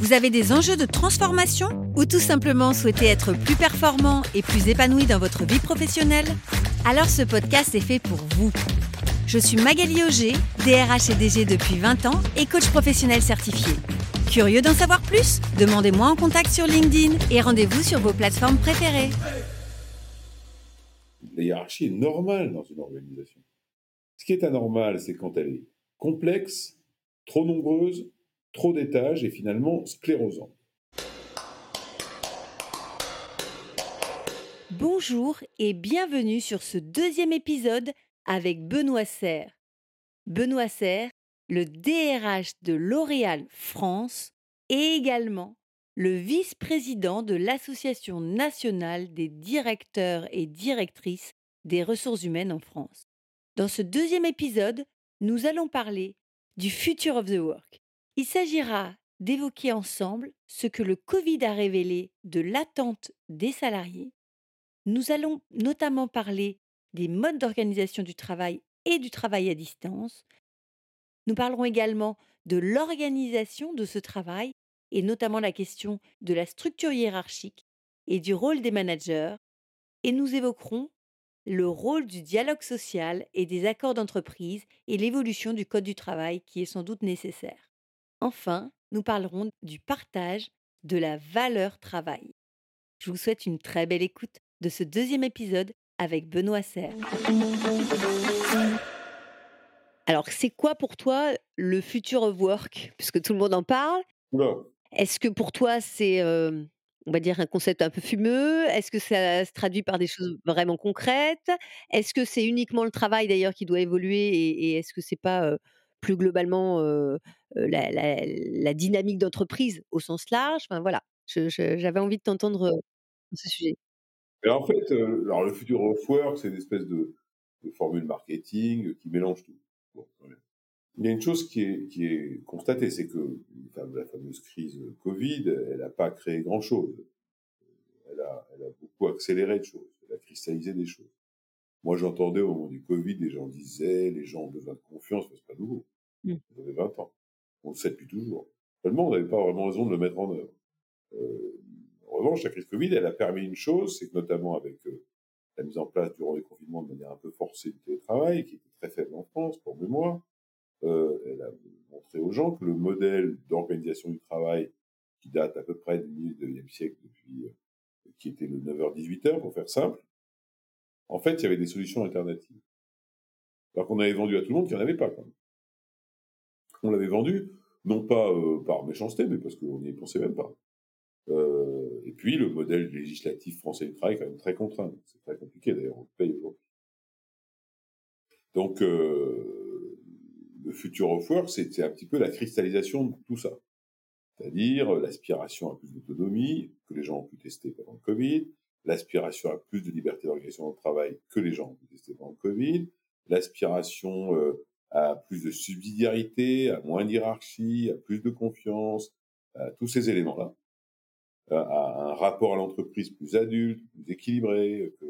vous avez des enjeux de transformation ou tout simplement souhaitez être plus performant et plus épanoui dans votre vie professionnelle? Alors ce podcast est fait pour vous. Je suis Magali Auger, DRH et DG depuis 20 ans et coach professionnel certifié. Curieux d'en savoir plus? Demandez-moi en contact sur LinkedIn et rendez-vous sur vos plateformes préférées. La hiérarchie est normale dans une organisation. Ce qui est anormal, c'est quand elle est complexe, trop nombreuse, trop d'étages et finalement sclérosante. Bonjour et bienvenue sur ce deuxième épisode avec Benoît Serre. Benoît Serre, le DRH de L'Oréal France et également le vice-président de l'Association nationale des directeurs et directrices des ressources humaines en France. Dans ce deuxième épisode, nous allons parler du Future of the Work. Il s'agira d'évoquer ensemble ce que le Covid a révélé de l'attente des salariés. Nous allons notamment parler des modes d'organisation du travail et du travail à distance. Nous parlerons également de l'organisation de ce travail et notamment la question de la structure hiérarchique et du rôle des managers. Et nous évoquerons le rôle du dialogue social et des accords d'entreprise et l'évolution du Code du travail qui est sans doute nécessaire. Enfin, nous parlerons du partage de la valeur travail. Je vous souhaite une très belle écoute de ce deuxième épisode avec Benoît Serre. Alors, c'est quoi pour toi le future of work Puisque tout le monde en parle? Est-ce que pour toi, c'est, euh, on va dire, un concept un peu fumeux? Est-ce que ça se traduit par des choses vraiment concrètes? Est-ce que c'est uniquement le travail d'ailleurs qui doit évoluer et, est-ce que c'est pas euh, plus globalement la, dynamique d'entreprise au sens large Enfin voilà, j'avais envie de t'entendre sur ce sujet. en fait, alors le future of work, c'est une espèce de, de formule marketing qui mélange tout. Il y a une chose qui est, constatée, c'est que la fameuse crise Covid, elle n'a pas créé grand-chose. Elle a, elle a beaucoup accéléré des choses, elle a cristallisé des choses. Moi, j'entendais au moment du Covid, les gens disaient, les gens ont besoin de confiance, mais c'est pas nouveau. Mmh. Ça fait 20 ans. On le sait depuis toujours. Seulement, on n'avait pas vraiment raison de le mettre en œuvre. Euh, en revanche, la crise Covid, elle a permis une chose, c'est que notamment avec euh, la mise en place durant les confinements de manière un peu forcée du télétravail, qui était très faible en France, pour mémoire, euh, elle a montré aux gens que le modèle d'organisation du travail qui date à peu près du milieu du XIXe siècle, depuis, euh, qui était le 9h-18h, pour faire simple, en fait, il y avait des solutions alternatives. Alors qu'on avait vendu à tout le monde qu'il n'y en avait pas. Quand même. On l'avait vendu, non pas euh, par méchanceté, mais parce qu'on n'y pensait même pas. Euh, et puis, le modèle législatif français du travail est quand même très contraint. C'est très compliqué, d'ailleurs, on le paye aujourd'hui. Donc, euh, le futur of work, c'est un petit peu la cristallisation de tout ça. C'est-à-dire l'aspiration à plus d'autonomie, que les gens ont pu tester pendant le Covid, l'aspiration à plus de liberté d'organisation au travail que les gens tester pendant le Covid, l'aspiration euh, à plus de subsidiarité, à moins d'hierarchie, à plus de confiance, à tous ces éléments-là, à un rapport à l'entreprise plus adulte, plus équilibré que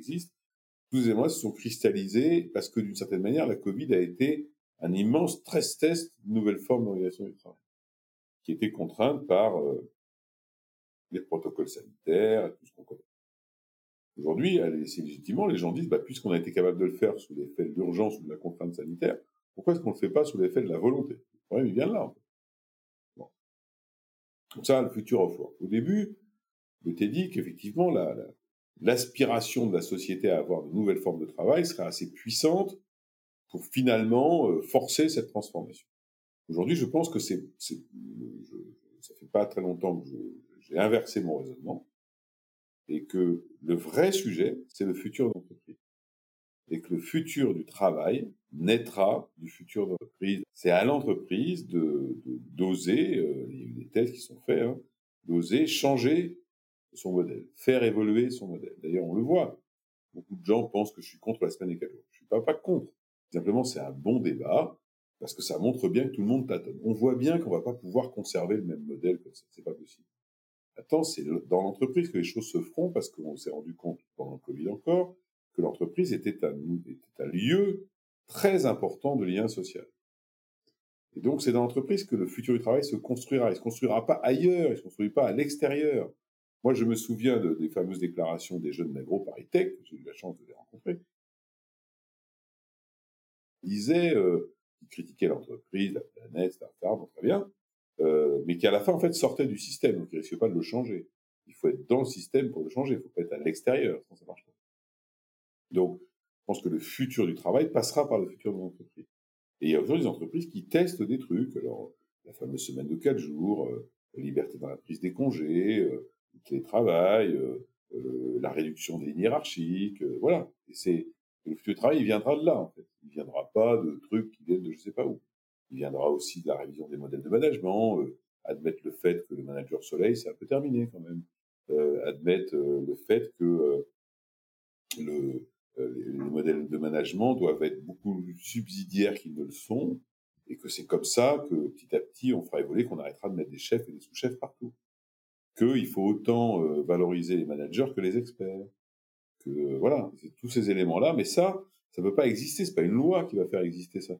existe. Tous ces éléments se sont cristallisés parce que d'une certaine manière, la Covid a été un immense stress test d'une nouvelle forme d'organisation du travail, qui était contrainte par euh, les protocoles sanitaires tout ce qu'on connaît. Aujourd'hui, c'est légitimement, les gens disent, bah, puisqu'on a été capable de le faire sous l'effet de l'urgence ou de la contrainte sanitaire, pourquoi est-ce qu'on ne le fait pas sous l'effet de la volonté? Le problème, il vient de là. En fait. bon. Donc ça, le futur of work. Au début, je t'ai dit qu'effectivement, l'aspiration la, de la société à avoir de nouvelles formes de travail serait assez puissante pour finalement euh, forcer cette transformation. Aujourd'hui, je pense que c'est, ça fait pas très longtemps que j'ai inversé mon raisonnement et que le vrai sujet, c'est le futur de l'entreprise. Et que le futur du travail naîtra du futur de l'entreprise. C'est à l'entreprise de, d'oser, euh, il y a eu des tests qui sont faits, hein, d'oser changer son modèle, faire évoluer son modèle. D'ailleurs, on le voit. Beaucoup de gens pensent que je suis contre la semaine des quatre jours. Je suis pas, contre. Simplement, c'est un bon débat parce que ça montre bien que tout le monde tâtonne. On voit bien qu'on va pas pouvoir conserver le même modèle comme ça. C'est pas possible. Attends, c'est dans l'entreprise que les choses se feront parce qu'on s'est rendu compte pendant le Covid encore que l'entreprise était un, lieu très important de lien social. Et donc, c'est dans l'entreprise que le futur du travail se construira. Il ne se construira pas ailleurs, il ne se construira pas à l'extérieur. Moi, je me souviens de, des fameuses déclarations des jeunes nagro Paris Tech, j'ai eu la chance de les rencontrer. Ils disaient, euh, ils critiquaient l'entreprise, la planète, etc., bon, très bien, euh, mais qui à la fin, en fait, sortaient du système, donc ils ne risquaient pas de le changer. Il faut être dans le système pour le changer, il faut pas être à l'extérieur, sinon ça marche pas. Donc, je pense que le futur du travail passera par le futur de l'entreprise. Et il y a aujourd'hui des entreprises qui testent des trucs. Alors, la fameuse semaine de quatre jours, euh, liberté dans la prise des congés, euh, le télétravail, euh, euh, la réduction des lignes hiérarchiques, voilà. Et c'est le futur du travail, il viendra de là, en fait. Il viendra pas de trucs qui viennent de je sais pas où. Il viendra aussi de la révision des modèles de management, admettre le fait que le manager soleil, c'est un peu terminé quand même. admettre le fait que le, euh, les, modèles de management doivent être beaucoup subsidiaires qu'ils ne le sont, et que c'est comme ça que petit à petit on fera évoluer, qu'on arrêtera de mettre des chefs et des sous-chefs partout. Qu'il faut autant euh, valoriser les managers que les experts. Que voilà, c'est tous ces éléments-là, mais ça, ça ne peut pas exister. C'est pas une loi qui va faire exister ça.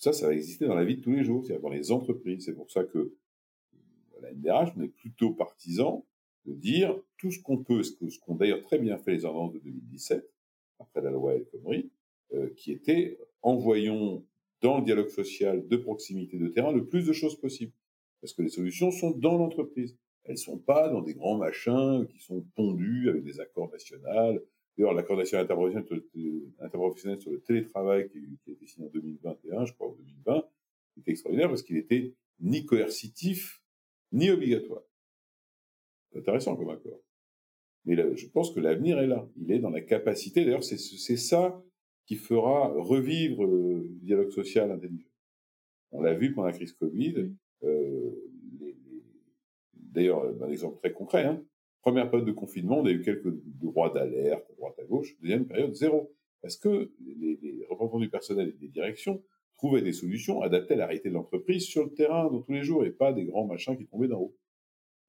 Ça, ça va exister dans la vie de tous les jours, c'est-à-dire dans les entreprises. C'est pour ça que la NDRH, on est plutôt partisan de dire tout ce qu'on peut, ce qu'ont d'ailleurs très bien fait les ordonnances de 2017, après la loi El Khomri, euh, qui était envoyons dans le dialogue social de proximité de terrain le plus de choses possibles. Parce que les solutions sont dans l'entreprise. Elles sont pas dans des grands machins qui sont pondus avec des accords nationaux. D'ailleurs, l'accord national interprofessionnel sur le télétravail qui, qui, a été signé en 2021, je crois, en 2020, était extraordinaire parce qu'il était ni coercitif, ni obligatoire. C'est intéressant comme accord. Mais je pense que l'avenir est là. Il est dans la capacité. D'ailleurs, c'est ça qui fera revivre le dialogue social intelligent. On l'a vu pendant la crise Covid. Euh, D'ailleurs, un exemple très concret. Hein. Première période de confinement, on a eu quelques droits d'alerte, droite à gauche. Deuxième période, zéro. Parce que les, les représentants du personnel et des directions trouvaient des solutions adaptées à la réalité de l'entreprise sur le terrain, dans tous les jours, et pas des grands machins qui tombaient d'en haut.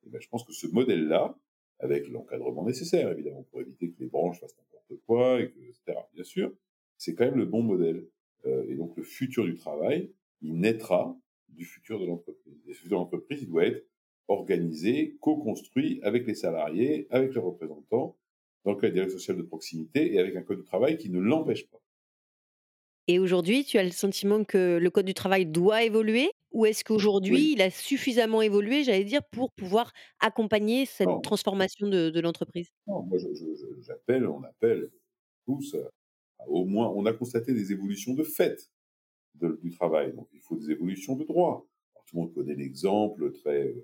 Et ben, je pense que ce modèle-là, avec l'encadrement nécessaire, évidemment, pour éviter que les branches fassent n'importe quoi, et que, etc. Bien sûr, c'est quand même le bon modèle. Euh, et donc, le futur du travail, il naîtra du futur de l'entreprise. Et le futur de l'entreprise, il doit être organisé, co-construit avec les salariés, avec les représentants, dans le cadre dialogue social de proximité et avec un code du travail qui ne l'empêche pas. Et aujourd'hui, tu as le sentiment que le code du travail doit évoluer ou est-ce qu'aujourd'hui, il a suffisamment évolué, j'allais dire, pour pouvoir accompagner cette transformation de, de l'entreprise? Non, moi j'appelle, on appelle tous à, au moins, on a constaté des évolutions de fait de, du travail, donc il faut des évolutions de droit. tout le monde connaît l'exemple très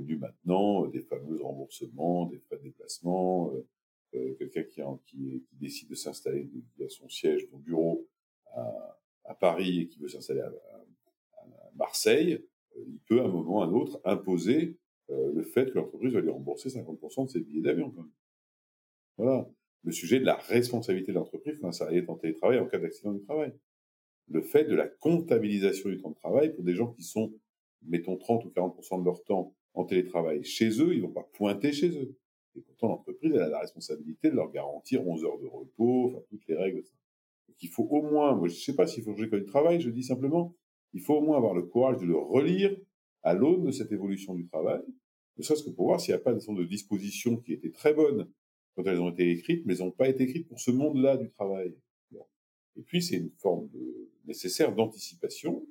euh, connu maintenant des fameux remboursements, des frais de déplacement, euh, euh quelqu'un qui, décide de s'installer à son siège, son bureau à, Paris et qui veut s'installer à, Marseille, euh, il peut à un moment ou à un autre imposer euh, le fait que l'entreprise va lui rembourser 50% de ses billets d'avion. Voilà. Le sujet de la responsabilité de l'entreprise quand un salarié est en télétravail en cas d'accident du travail. Le fait de la comptabilisation du temps de travail pour des gens qui sont, mettons, 30 ou 40% de leur temps en télétravail chez eux, ils vont pas pointer chez eux. Et pourtant, l'entreprise, elle a la responsabilité de leur garantir 11 heures de repos, enfin, toutes les règles. Donc, il faut au moins, moi, je sais pas s'il faut changer le travail, je dis simplement, il faut au moins avoir le courage de le relire à l'aune de cette évolution du travail, ne serait-ce que pour voir s'il n'y a pas de dispositions qui étaient très bonnes quand elles ont été écrites, mais elles n'ont pas été écrites pour ce monde-là du travail. Et puis, c'est une forme de, nécessaire d'anticipation.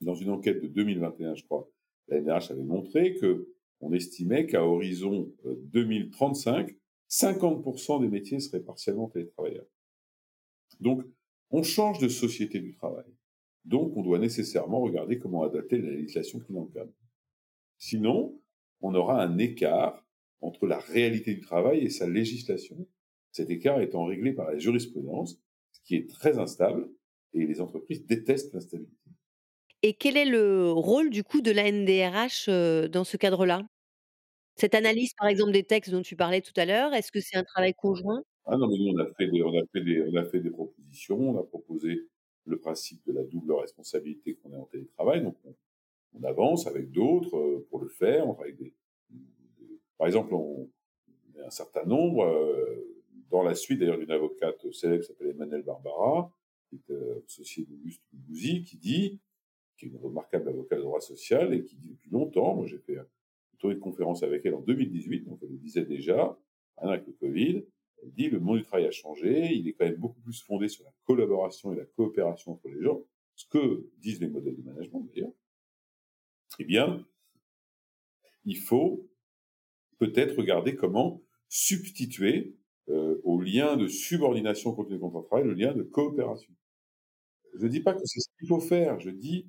Dans une enquête de 2021, je crois, la NRH avait montré que on estimait qu'à horizon 2035, euh, 50% des métiers seraient partiellement télétravailleurs. Donc, on change de société du travail. Donc, on doit nécessairement regarder comment adapter la législation qui l'encadre. Sinon, on aura un écart entre la réalité du travail et sa législation. Cet écart étant réglé par la jurisprudence, ce qui est très instable, et les entreprises détestent l'instabilité. Et quel est le rôle du coup de la NDRH dans ce cadre-là? Cette analyse, par exemple, des textes dont tu parlais tout à l'heure, est-ce que c'est un travail conjoint? Ah non, mais nous, on a fait des propositions. On a proposé le principe de la double responsabilité qu'on est en télétravail, donc on avance avec d'autres, pour le faire, avec des par exemple, on on est un certain nombre, dans la suite d'ailleurs d'une avocate célèbre qui s'appelle Emmanuelle Barbara, qui est, heu, associée d'Auguste Bougouzi, qui dit qui est une remarquable avocate de droit social et qui dit depuis longtemps, moi j'ai fait une conférence avec elle en 2018, donc elle le disait déjà, avec le Covid, elle dit le monde du travail a changé, il est quand même beaucoup plus fondé sur la collaboration et la coopération entre les gens, ce que disent les modèles de management d'ailleurs. Eh bien, il faut peut-être regarder comment substituer euh, au lien de subordination contre le de travail le lien de coopération. Je ne dis pas que c'est ce qu'il faut faire, je dis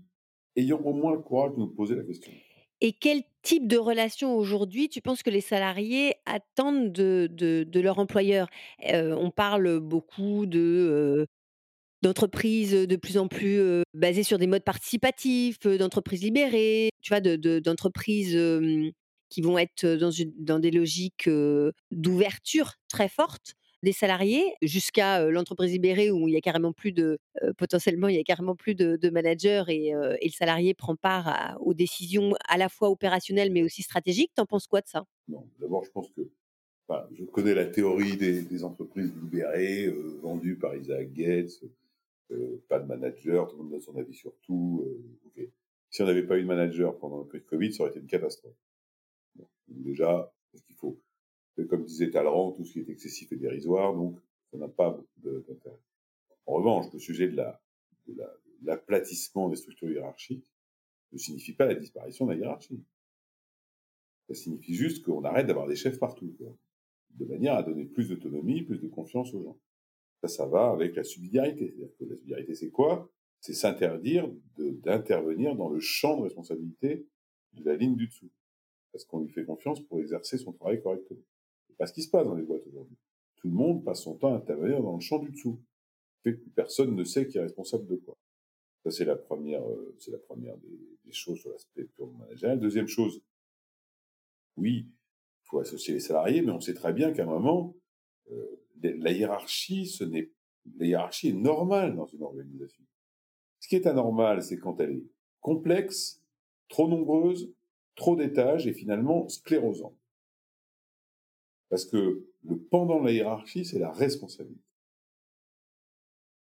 ayons au moins le courage de nous poser la question. Et quel type de relation aujourd'hui tu penses que les salariés attendent de de leur employeur? Heu, on parle beaucoup heu, d'entreprises, de plus en plus, heu, basées sur des modes participatifs, d'entreprises libérées, tu vois? De de d'entreprises, qui vont être dans une dans des logiques, d'ouverture très fortes des salariés, jusqu'à, l'entreprise libérée où il y a carrément plus de, potentiellement, il y a carrément plus de de managers et le salarié prend part aux décisions à la fois opérationnelles, mais aussi stratégiques. Tu en penses quoi de ça? D'abord, je pense que je connais la théorie des, entreprises libérées, vendues par Isaac Gates, pas de manager, tout le monde donne son avis sur tout. euh, ok. Si on n'avait pas eu de manager pendant le Covid, ça aurait été une catastrophe. Déjà, parce qu'il faut, comme disait Talleyrand, tout ce qui est excessif est dérisoire, donc ça n'a pas d'intérêt. En revanche, le sujet de la de la- l'aplatissement des structures hiérarchiques ne signifie pas la disparition de la hiérarchie. Ça signifie juste qu'on arrête d'avoir des chefs partout, quoi. de manière à donner plus d'autonomie, plus de confiance aux gens. Ça, ça va avec la subsidiarité. C'est-à-dire que la subsidiarité, c'est quoi? C'est s'interdire d'intervenir dans le champ de responsabilité de la ligne du dessous. Parce qu'on lui fait confiance pour exercer son travail correctement. C'est pas ce qui se passe dans les boîtes aujourd'hui. Tout le monde passe son temps à intervenir dans le champ du dessous. Fait que personne ne sait qui est responsable de quoi. Ça, c'est la première, euh, c'est la première des, choses sur l'aspect purement managérial. Deuxième chose, oui, il faut associer les salariés, mais on sait très bien qu'à un moment, euh, la hiérarchie, ce n'est, la hiérarchie est normale dans une organisation. Ce qui est anormal, c'est quand elle est complexe, trop nombreuse, trop d'étages et finalement sclérosante. Parce que le pendant de la hiérarchie, c'est la responsabilité.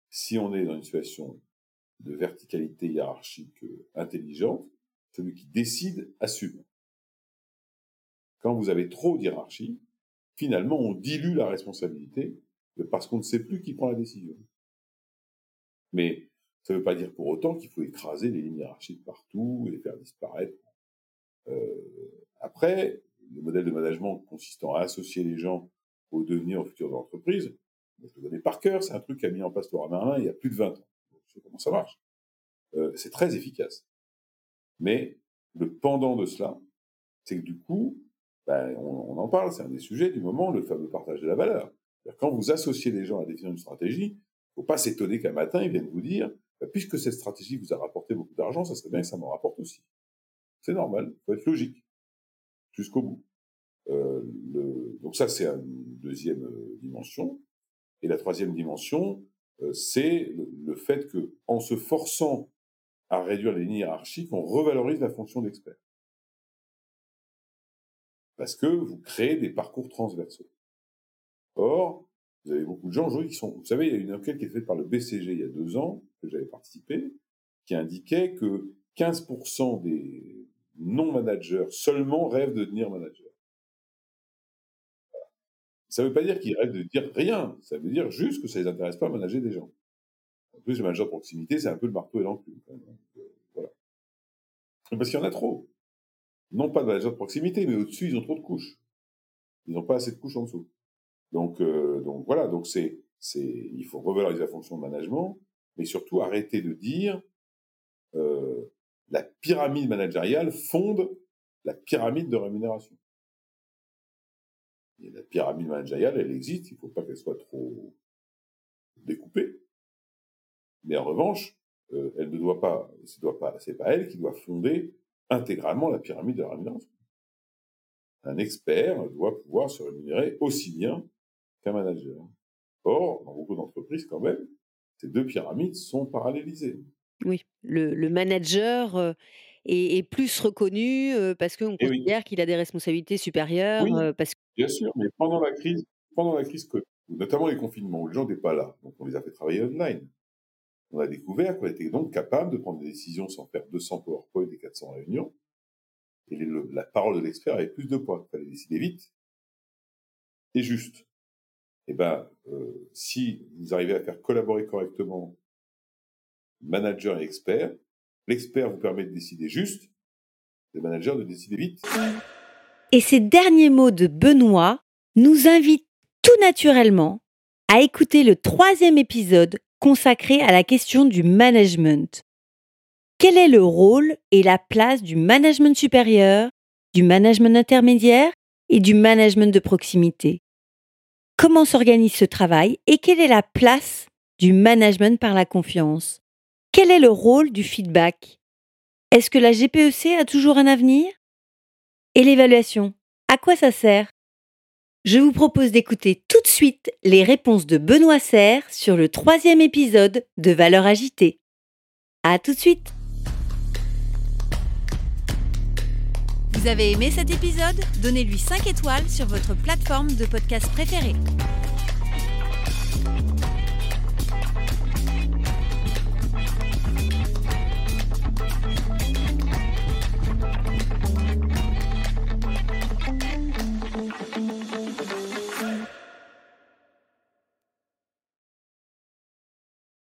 Si on est dans une situation de verticalité hiérarchique euh, intelligente, celui qui décide assume. Quand vous avez trop d'hiérarchie, finalement, on dilue la responsabilité parce qu'on ne sait plus qui prend la décision. Mais ça ne veut pas dire pour autant qu'il faut écraser les lignes hiérarchiques partout et les faire disparaître. Euh, après, modèle de management consistant à associer les gens au devenir, futur de l'entreprise, je le connais par cœur, c'est un truc qu'a mis en place Laura Merlin il y a plus de 20 ans. Je sais comment ça marche. Euh, c'est très efficace. Mais le pendant de cela, c'est que du coup, ben, on, en parle, c'est un des sujets du moment, le fameux partage de la valeur. Quand vous associez les gens à définir une stratégie, il ne faut pas s'étonner qu'un matin, ils viennent vous dire, ben, puisque cette stratégie vous a rapporté beaucoup d'argent, ça serait bien que ça m'en rapporte aussi. C'est normal, il faut être logique, jusqu'au bout. Euh, le... Donc ça, c'est une deuxième euh, dimension. Et la troisième dimension, euh, c'est le, fait que, en se forçant à réduire les lignes hiérarchiques, on revalorise la fonction d'expert. Parce que vous créez des parcours transversaux. Or, vous avez beaucoup de gens aujourd'hui qui sont... Vous savez, il y a une enquête qui est faite par le BCG il y a deux ans, que j'avais participé, qui indiquait que 15% des non-managers seulement rêvent de devenir manager. Ça ne veut pas dire qu'ils rêvent de dire rien, ça veut dire juste que ça les intéresse pas à manager des gens. En plus, le manager de proximité, c'est un peu le marteau et l'enclume. Voilà. Parce qu'il y en a trop. Non pas de manager de proximité, mais au-dessus, ils ont trop de couches. Ils n'ont pas assez de couches en dessous. Donc, euh, donc voilà, donc c'est, c'est, il faut revaloriser la fonction de management, mais surtout arrêter de dire euh, la pyramide managériale fonde la pyramide de rémunération. Et la pyramide managériale, elle existe, il ne faut pas qu'elle soit trop découpée. Mais en revanche, euh, elle ne doit pas, ce doit pas, c'est pas elle qui doit fonder intégralement la pyramide de la rémunération. un expert doit pouvoir se rémunérer aussi bien qu'un manager. Or, dans beaucoup d'entreprises, quand même, ces deux pyramides sont parallélisées. Oui, le, le manager euh, est, est plus reconnu euh, parce qu'on oui, considère qu'il a des responsabilités supérieures, oui, euh, parce que bien sûr, mais pendant la crise, pendant la crise notamment les confinements où les gens n'étaient pas là, donc on les a fait travailler online. On a découvert qu'on était donc capable de prendre des décisions sans faire 200 PowerPoint et 400 réunions. Et la parole de l'expert avait plus de poids. Il fallait décider vite et juste. Eh ben, euh, si vous arrivez à faire collaborer correctement manager et expert, l'expert vous permet de décider juste, le manager de décider vite. Et ces derniers mots de Benoît nous invitent tout naturellement à écouter le troisième épisode consacré à la question du management. Quel est le rôle et la place du management supérieur, du management intermédiaire et du management de proximité? Comment s'organise ce travail et quelle est la place du management par la confiance? Quel est le rôle du feedback? Est-ce que la GPEC a toujours un avenir? Et l'évaluation, à quoi ça sert? Je vous propose d'écouter tout de suite les réponses de Benoît Serre sur le troisième épisode de Valeurs agitées. À tout de suite Vous avez aimé cet épisode? Donnez-lui 5 étoiles sur votre plateforme de podcast préférée.